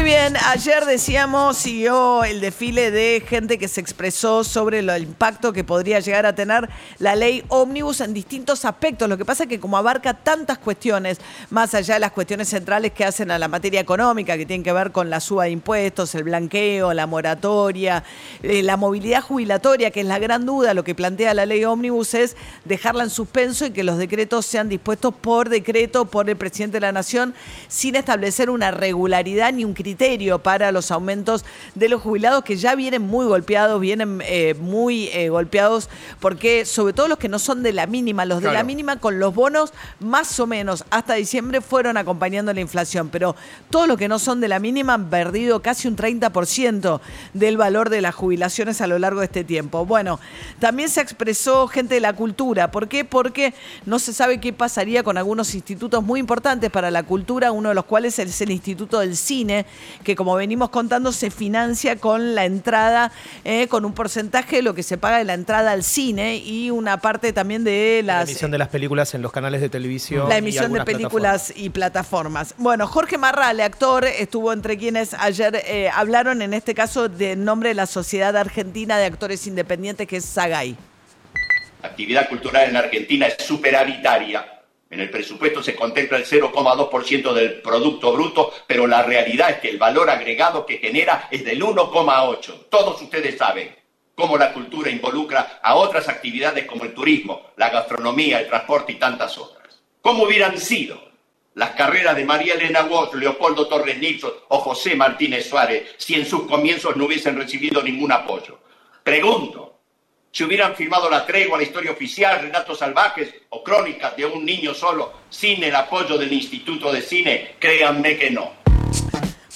Muy bien, ayer decíamos, siguió el desfile de gente que se expresó sobre el impacto que podría llegar a tener la ley ómnibus en distintos aspectos. Lo que pasa es que como abarca tantas cuestiones, más allá de las cuestiones centrales que hacen a la materia económica, que tienen que ver con la suba de impuestos, el blanqueo, la moratoria, eh, la movilidad jubilatoria, que es la gran duda, lo que plantea la ley ómnibus es dejarla en suspenso y que los decretos sean dispuestos por decreto por el presidente de la Nación sin establecer una regularidad ni un criterio para los aumentos de los jubilados que ya vienen muy golpeados, vienen eh, muy eh, golpeados, porque sobre todo los que no son de la mínima, los de la mínima con los bonos más o menos hasta diciembre fueron acompañando la inflación, pero todos los que no son de la mínima han perdido casi un 30% del valor de las jubilaciones a lo largo de este tiempo. Bueno, también se expresó gente de la cultura. ¿Por qué? Porque no se sabe qué pasaría con algunos institutos muy importantes para la cultura, uno de los cuales es el Instituto del Cine, que como venimos contando se financia con la entrada, eh, con un porcentaje de lo que se paga de la entrada al cine y una parte también de las... La emisión de las películas en los canales de televisión. La emisión de películas y plataformas. Bueno, Jorge Marrale, actor, estuvo entre quienes ayer eh, hablaron en este caso del nombre de la Sociedad Argentina de Actores Independientes, que es SAGAI. La actividad cultural en Argentina es superavitaria en el presupuesto se contempla el 0,2% del Producto Bruto, pero la realidad es que el valor agregado que genera es del 1,8%. Todos ustedes saben cómo la cultura involucra a otras actividades como el turismo, la gastronomía, el transporte y tantas otras. ¿Cómo hubieran sido las carreras de María Elena Walsh, Leopoldo Torres Nixon o José Martínez Suárez si en sus comienzos no hubiesen recibido ningún apoyo? Pregunto, si hubieran firmado la tregua, la historia oficial, relatos salvajes o crónicas de un niño solo sin el apoyo del Instituto de Cine, créanme que no.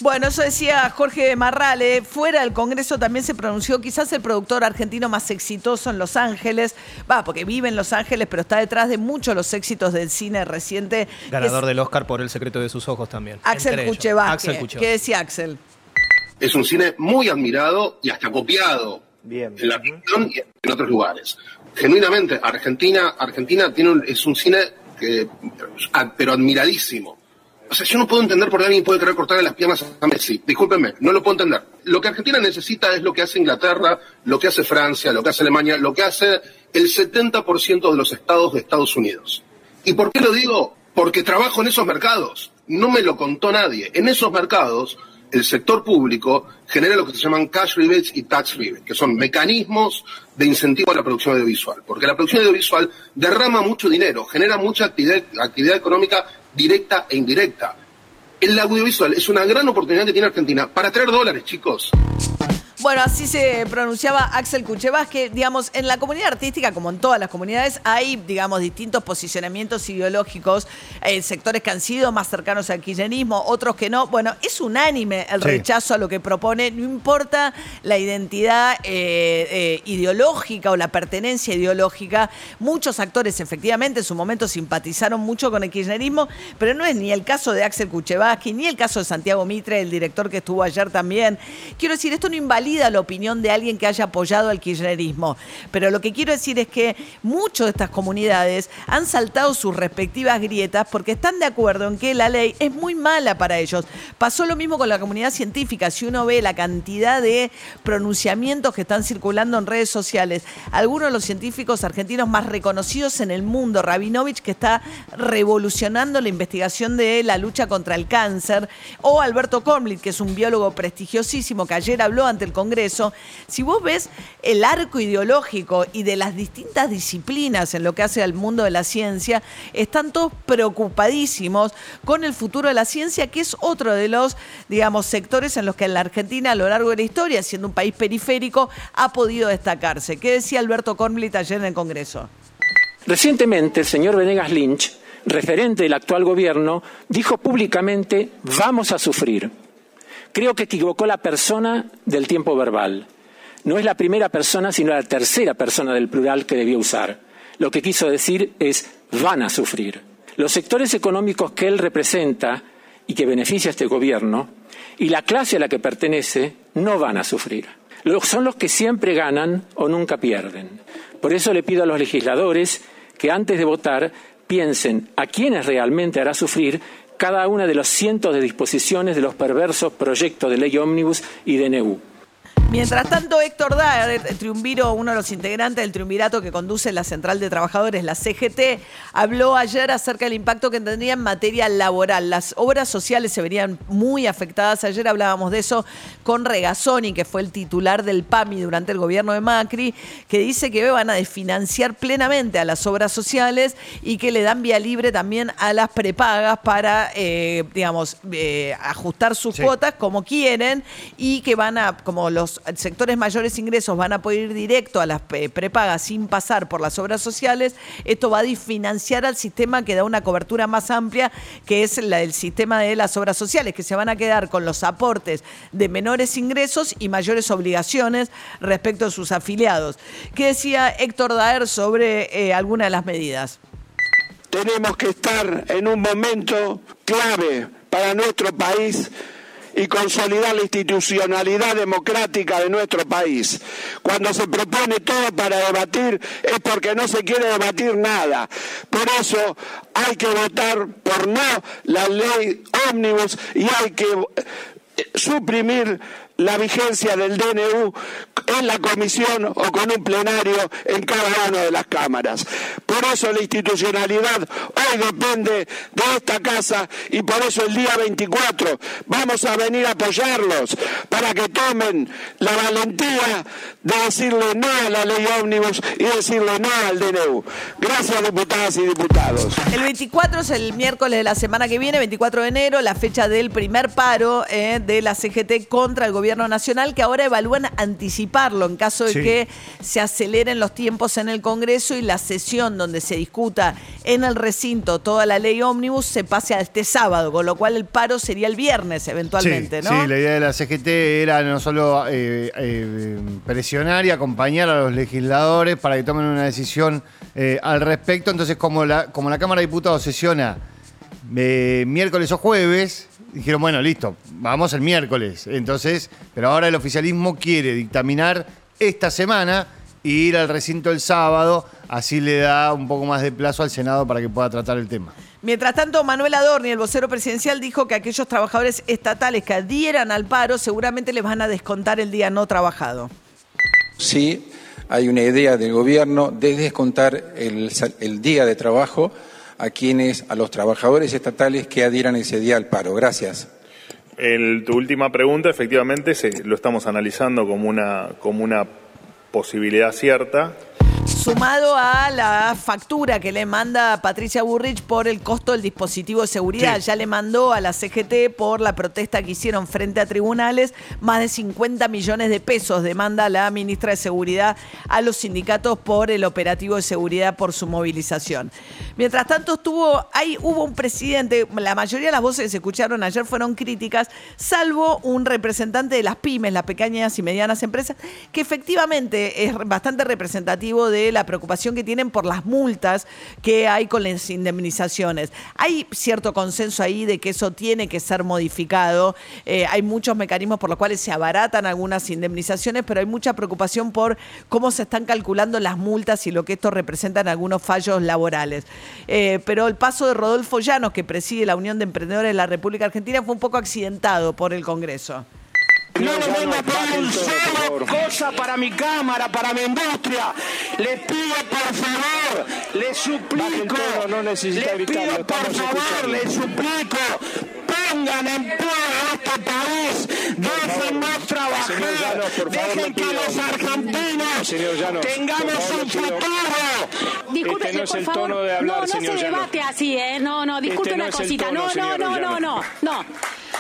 Bueno, eso decía Jorge Marrale. Fuera del Congreso también se pronunció quizás el productor argentino más exitoso en Los Ángeles. Va, porque vive en Los Ángeles, pero está detrás de muchos los éxitos del cine reciente. Ganador del Oscar por El secreto de sus ojos también. Axel Kuchevaski. ¿Qué decía Axel? Es un cine muy admirado y hasta copiado en la región y en otros lugares. Genuinamente, Argentina, Argentina tiene es un cine que, pero admiradísimo. O sea, yo no puedo entender por qué alguien puede querer cortarle las piernas a Messi. Discúlpenme, no lo puedo entender. Lo que Argentina necesita es lo que hace Inglaterra, lo que hace Francia, lo que hace Alemania, lo que hace el 70% de los estados de Estados Unidos. ¿Y por qué lo digo? Porque trabajo en esos mercados. No me lo contó nadie. En esos mercados el sector público genera lo que se llaman cash rebates y tax rebates, que son mecanismos de incentivo a la producción audiovisual, porque la producción audiovisual derrama mucho dinero, genera mucha actividad, actividad económica directa e indirecta. El audiovisual es una gran oportunidad que tiene Argentina para traer dólares, chicos. Bueno, así se pronunciaba Axel Kuchevas, que, digamos, en la comunidad artística, como en todas las comunidades, hay, digamos, distintos posicionamientos ideológicos, eh, sectores que han sido más cercanos al kirchnerismo, otros que no. Bueno, es unánime el rechazo a lo que propone, no importa la identidad eh, eh, ideológica o la pertenencia ideológica. Muchos actores, efectivamente, en su momento simpatizaron mucho con el kirchnerismo, pero no es ni el caso de Axel Kuchevaski, ni el caso de Santiago Mitre, el director que estuvo ayer también. Quiero decir, esto no invalida la opinión de alguien que haya apoyado al kirchnerismo. Pero lo que quiero decir es que muchas de estas comunidades han saltado sus respectivas grietas porque están de acuerdo en que la ley es muy mala para ellos. Pasó lo mismo con la comunidad científica. Si uno ve la cantidad de pronunciamientos que están circulando en redes sociales, algunos de los científicos argentinos más reconocidos en el mundo, Rabinovich, que está revolucionando la investigación de la lucha contra el cáncer, o Alberto Kornblit, que es un biólogo prestigiosísimo que ayer habló ante el Congreso, si vos ves el arco ideológico y de las distintas disciplinas en lo que hace al mundo de la ciencia, están todos preocupadísimos con el futuro de la ciencia, que es otro de los, digamos, sectores en los que la Argentina a lo largo de la historia, siendo un país periférico, ha podido destacarse. ¿Qué decía Alberto Kornblit ayer en el Congreso? Recientemente, el señor Venegas Lynch, referente del actual gobierno, dijo públicamente, vamos a sufrir. Creo que equivocó la persona del tiempo verbal. no es la primera persona, sino la tercera persona del plural que debió usar. Lo que quiso decir es van a sufrir. Los sectores económicos que él representa y que beneficia a este gobierno y la clase a la que pertenece no van a sufrir. Son los que siempre ganan o nunca pierden. Por eso le pido a los legisladores que antes de votar piensen a quiénes realmente hará sufrir cada una de los cientos de disposiciones de los perversos proyectos de ley ómnibus y DNU. Mientras tanto, Héctor Daer, el triunviro, uno de los integrantes del triunvirato que conduce la Central de Trabajadores, la CGT, habló ayer acerca del impacto que tendría en materia laboral. Las obras sociales se verían muy afectadas. Ayer hablábamos de eso con Regazzoni, que fue el titular del PAMI durante el gobierno de Macri, que dice que van a desfinanciar plenamente a las obras sociales y que le dan vía libre también a las prepagas para, eh, digamos, eh, ajustar sus cuotas como quieren y que van a, como los sectores mayores ingresos van a poder ir directo a las prepagas sin pasar por las obras sociales, esto va a financiar al sistema que da una cobertura más amplia, que es el sistema de las obras sociales, que se van a quedar con los aportes de menores ingresos y mayores obligaciones respecto a sus afiliados. ¿Qué decía Héctor Daer sobre eh, alguna de las medidas? Tenemos que estar en un momento clave para nuestro país y consolidar la institucionalidad democrática de nuestro país. Cuando se propone todo para debatir es porque no se quiere debatir nada. Por eso hay que votar por no la ley ómnibus y hay que eh, suprimir la vigencia del DNU en la comisión o con un plenario en cada una de las cámaras. Por eso la institucionalidad hoy depende de esta casa y por eso el día 24 vamos a venir a apoyarlos para que tomen la valentía de decirle no a la ley ómnibus y decirle no al DNU. Gracias diputadas y diputados. El 24 es el miércoles de la semana que viene, 24 de enero, la fecha del primer paro eh, de la CGT contra el gobierno gobierno nacional que ahora evalúan anticiparlo en caso de que se aceleren los tiempos en el Congreso y la sesión donde se discuta en el recinto toda la ley ómnibus se pase a este sábado, con lo cual el paro sería el viernes eventualmente, sí, ¿no? Sí, la idea de la CGT era no solo eh, eh, presionar y acompañar a los legisladores para que tomen una decisión eh, al respecto. Entonces, como la, como la Cámara de Diputados sesiona miércoles o jueves, dijeron, bueno, listo, vamos el miércoles. Entonces, pero ahora el oficialismo quiere dictaminar esta semana e ir al recinto el sábado, así le da un poco más de plazo al Senado para que pueda tratar el tema. Mientras tanto, Manuel Adorni, el vocero presidencial, dijo que aquellos trabajadores estatales que adhieran al paro seguramente les van a descontar el día no trabajado. Sí, hay una idea del gobierno de descontar el, el día de trabajo a quienes, a los trabajadores estatales que adhieran ese día al paro. Gracias. En tu última pregunta, efectivamente, se, lo estamos analizando como una, como una posibilidad cierta sumado a la factura que le manda Patricia Burrich por el costo del dispositivo de seguridad. Ya le mandó a la CGT por la protesta que hicieron frente a tribunales más de 50 millones de pesos demanda la ministra de Seguridad a los sindicatos por el operativo de seguridad por su movilización. Mientras tanto estuvo, ahí hubo un presidente, la mayoría de las voces que se escucharon ayer fueron críticas, salvo un representante de las pymes, las pequeñas y medianas empresas, que efectivamente es bastante representativo de la preocupación que tienen por las multas que hay con las indemnizaciones. Hay cierto consenso ahí de que eso tiene que ser modificado. Eh, hay muchos mecanismos por los cuales se abaratan algunas indemnizaciones, pero hay mucha preocupación por cómo se están calculando las multas y lo que esto representa en algunos fallos laborales. Eh, pero el paso de Rodolfo Llanos, que preside la Unión de Emprendedores de la República Argentina, fue un poco accidentado por el Congreso. No le venga a pedir un solo cosa para mi cámara, para mi industria. Les pido por favor, les suplico, no necesita les pido por favor, les suplico, pongan en pie a este país, déjennos trabajar, dejen que los argentinos tengamos un futuro. Disculpe, este no es el tono de hablar, no, no se debate así, ¿eh? No, no, disculpe este una cosita. no, no, no, no, no, no.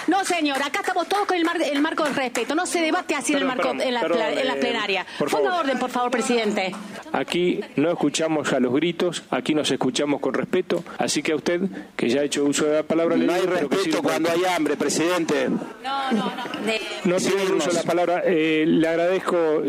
No, señor, acá estamos todos con el, mar- el marco del respeto. No se debate así en, el Perdón, marco, en, la, perdón, pla- en la eh, plenaria. por Ponga favor. orden, por favor, presidente. Aquí no escuchamos a los gritos, aquí nos escuchamos con respeto, así que a usted, que ya ha hecho uso de la palabra, le No hay digo, pero que respeto cuando hay hambre, presidente. No, no, no. De- No tiene uso de la palabra, eh, le agradezco.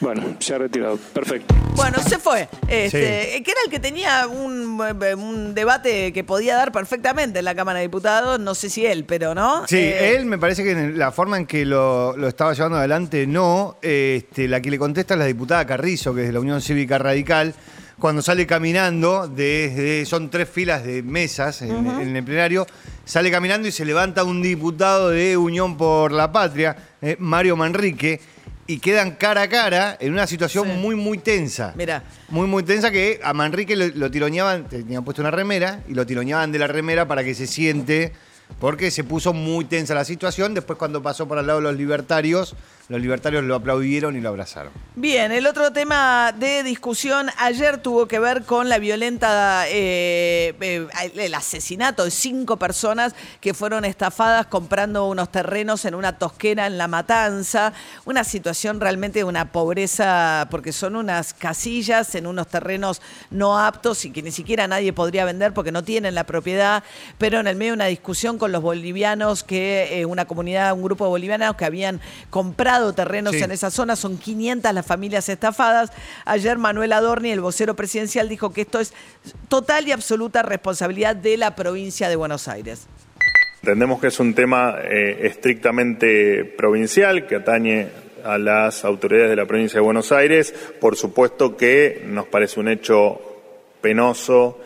Bueno, se ha retirado, perfecto. Bueno, se fue. Este, Que era el que tenía un, un debate que podía dar perfectamente en la Cámara de Diputados. No sé si él, pero no. Sí, Eh, él me parece que en la forma en que lo, lo estaba llevando adelante, no. Este, la que le contesta es la diputada Carrizo, que es de la Unión Cívica Radical, cuando sale caminando, desde, son tres filas de mesas en el plenario, sale caminando y se levanta un diputado de Unión por la Patria, eh, Mario Manrique, y quedan cara a cara en una situación muy, muy tensa. Mira. Muy, muy tensa que a Manrique lo, lo tironeaban, tenían puesto una remera, y lo tironeaban de la remera para que se siente, porque se puso muy tensa la situación. Después cuando pasó por al lado de los libertarios, los libertarios lo aplaudieron y lo abrazaron. Bien, el otro tema de discusión ayer tuvo que ver con la violenta, eh, eh, el asesinato de cinco personas que fueron estafadas comprando unos terrenos en una tosquera en La Matanza. Una situación realmente de una pobreza, porque son unas casillas en unos terrenos no aptos y que ni siquiera nadie podría vender porque no tienen la propiedad, pero en el medio de una discusión con los bolivianos, que eh, una comunidad, un grupo de bolivianos que habían comprado terrenos Sí. en esa zona, son 500 las familias estafadas. Ayer Manuel Adorni, el vocero presidencial, dijo que esto es total y absoluta responsabilidad de la provincia de Buenos Aires. Entendemos que es un tema eh, estrictamente provincial que atañe a las autoridades de la provincia de Buenos Aires. Por supuesto que nos parece un hecho penoso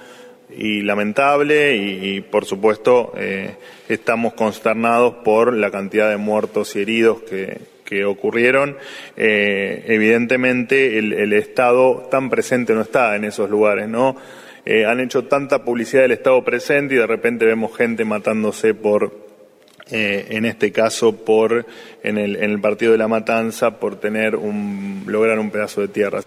y lamentable y, y, por supuesto eh, estamos consternados por la cantidad de muertos y heridos que, que ocurrieron. Eh, evidentemente el, el Estado tan presente no está en esos lugares, ¿no? Eh, han hecho tanta publicidad del Estado presente y de repente vemos gente matándose por eh, en este caso por en el, en el partido de la matanza por tener un lograr un pedazo de tierra.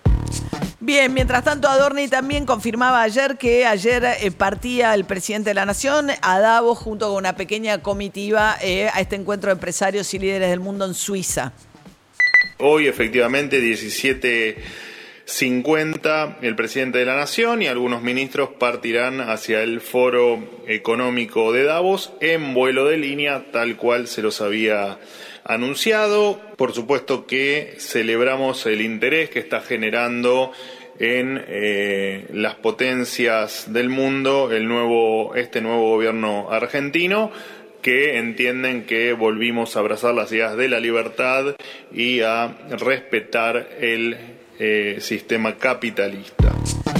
Bien, mientras tanto Adorni también confirmaba ayer que ayer eh, partía el presidente de la Nación a Davos junto con una pequeña comitiva eh, a este encuentro de empresarios y líderes del mundo en Suiza. Hoy efectivamente 17.50 el presidente de la Nación y algunos ministros partirán hacia el foro económico de Davos en vuelo de línea tal cual se los había anunciado. Por supuesto que celebramos el interés que está generando en eh, las potencias del mundo el nuevo, este nuevo gobierno argentino que entienden que volvimos a abrazar las ideas de la libertad y a respetar el eh, sistema capitalista.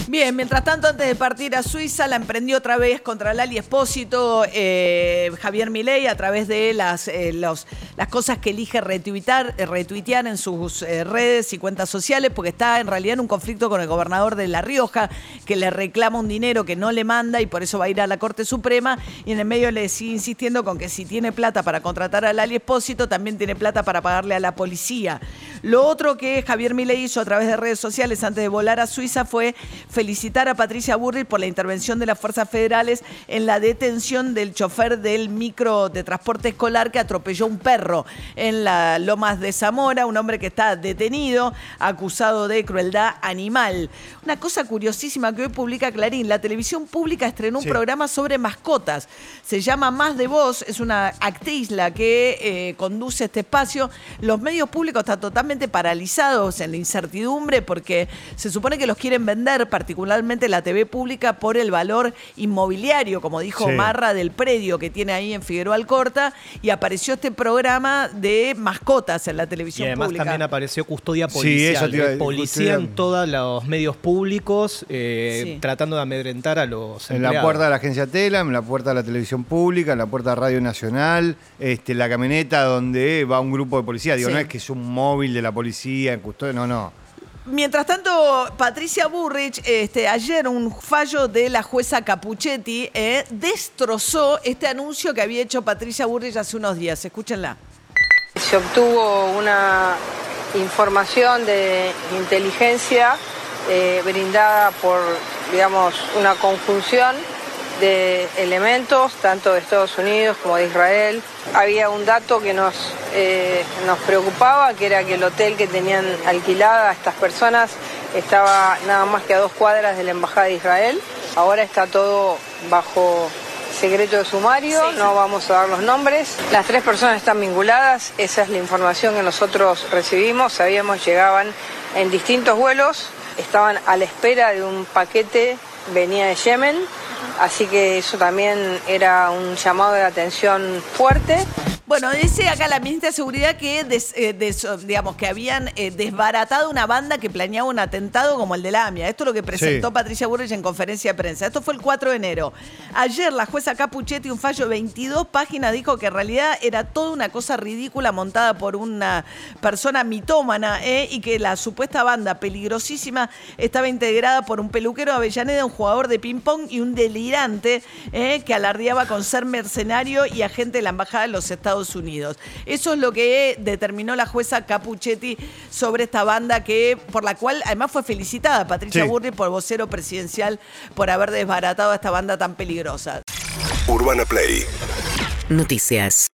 Bien, mientras tanto, antes de partir a Suiza, la emprendió otra vez contra Lali Espósito, eh, Javier Milei, a través de las, eh, las cosas que elige retuitar, eh, retuitear en sus eh, redes y cuentas sociales, porque está en realidad en un conflicto con el gobernador de La Rioja, que le reclama un dinero que no le manda y por eso va a ir a la Corte Suprema, y en el medio le sigue insistiendo con que si tiene plata para contratar a Lali Espósito, también tiene plata para pagarle a la policía. Lo otro que Javier Milei hizo a través de redes sociales antes de volar a Suiza fue felicitar a Patricia Burrich por la intervención de las fuerzas federales en la detención del chofer del micro de transporte escolar que atropelló un perro en la Lomas de Zamora, un hombre que está detenido, acusado de crueldad animal. Una cosa curiosísima que hoy publica Clarín, la televisión pública estrenó un Sí. programa sobre mascotas. Se llama Más de Voz, es una actriz la que eh, conduce este espacio. Los medios públicos están totalmente paralizados en la incertidumbre porque se supone que los quieren vender, particularmente la TV pública, por el valor inmobiliario, como dijo Sí. Marra, del predio que tiene ahí en Figueroa Alcorta. Y apareció este programa de mascotas en la Y televisión además pública. también apareció custodia Sí, policial. eso decir, policía en todos los medios públicos eh, Sí. tratando de amedrentar a los En la puerta de la agencia Tela, en la puerta de la televisión pública, en la puerta de Radio Nacional, este, la camioneta donde va un grupo de policía. Digo, Sí. no es que es un móvil de la policía en custodia, no, no. Mientras tanto, Patricia Burrich, este, ayer un fallo de la jueza Capuchetti eh, destrozó este anuncio que había hecho Patricia Burrich hace unos días. Escúchenla. Se obtuvo una información de inteligencia eh, brindada por, digamos, una conjunción de elementos, tanto de Estados Unidos como de Israel. Había un dato que nos, eh, nos preocupaba, que era que el hotel que tenían alquilada estas personas estaba nada más que a dos cuadras de la Embajada de Israel. Ahora está todo bajo secreto de sumario, no vamos a dar los nombres. Las tres personas están vinculadas, esa es la información que nosotros recibimos, sabíamos llegaban en distintos vuelos, estaban a la espera de un paquete, venía de Yemen, así que eso también era un llamado de atención fuerte. Bueno, dice acá la ministra de Seguridad que, des- eh, des- digamos, que habían eh, desbaratado una banda que planeaba un atentado como el de la AMIA. Esto es lo que presentó Sí. Patricia Burrich en conferencia de prensa. Esto fue el 4 de enero. Ayer la jueza Capuchetti, un fallo de 22 páginas, dijo que en realidad era toda una cosa ridícula montada por una persona mitómana ¿eh? y que la supuesta banda peligrosísima estaba integrada por un peluquero de Avellaneda, un jugador de ping-pong y un delirante que alardeaba con ser mercenario y agente de la Embajada de los Estados Unidos. Eso es lo que determinó la jueza Capuchetti sobre esta banda que por la cual además fue felicitada Patricia Sí. Burri por vocero presidencial por haber desbaratado a esta banda tan peligrosa. Urbana Play Noticias.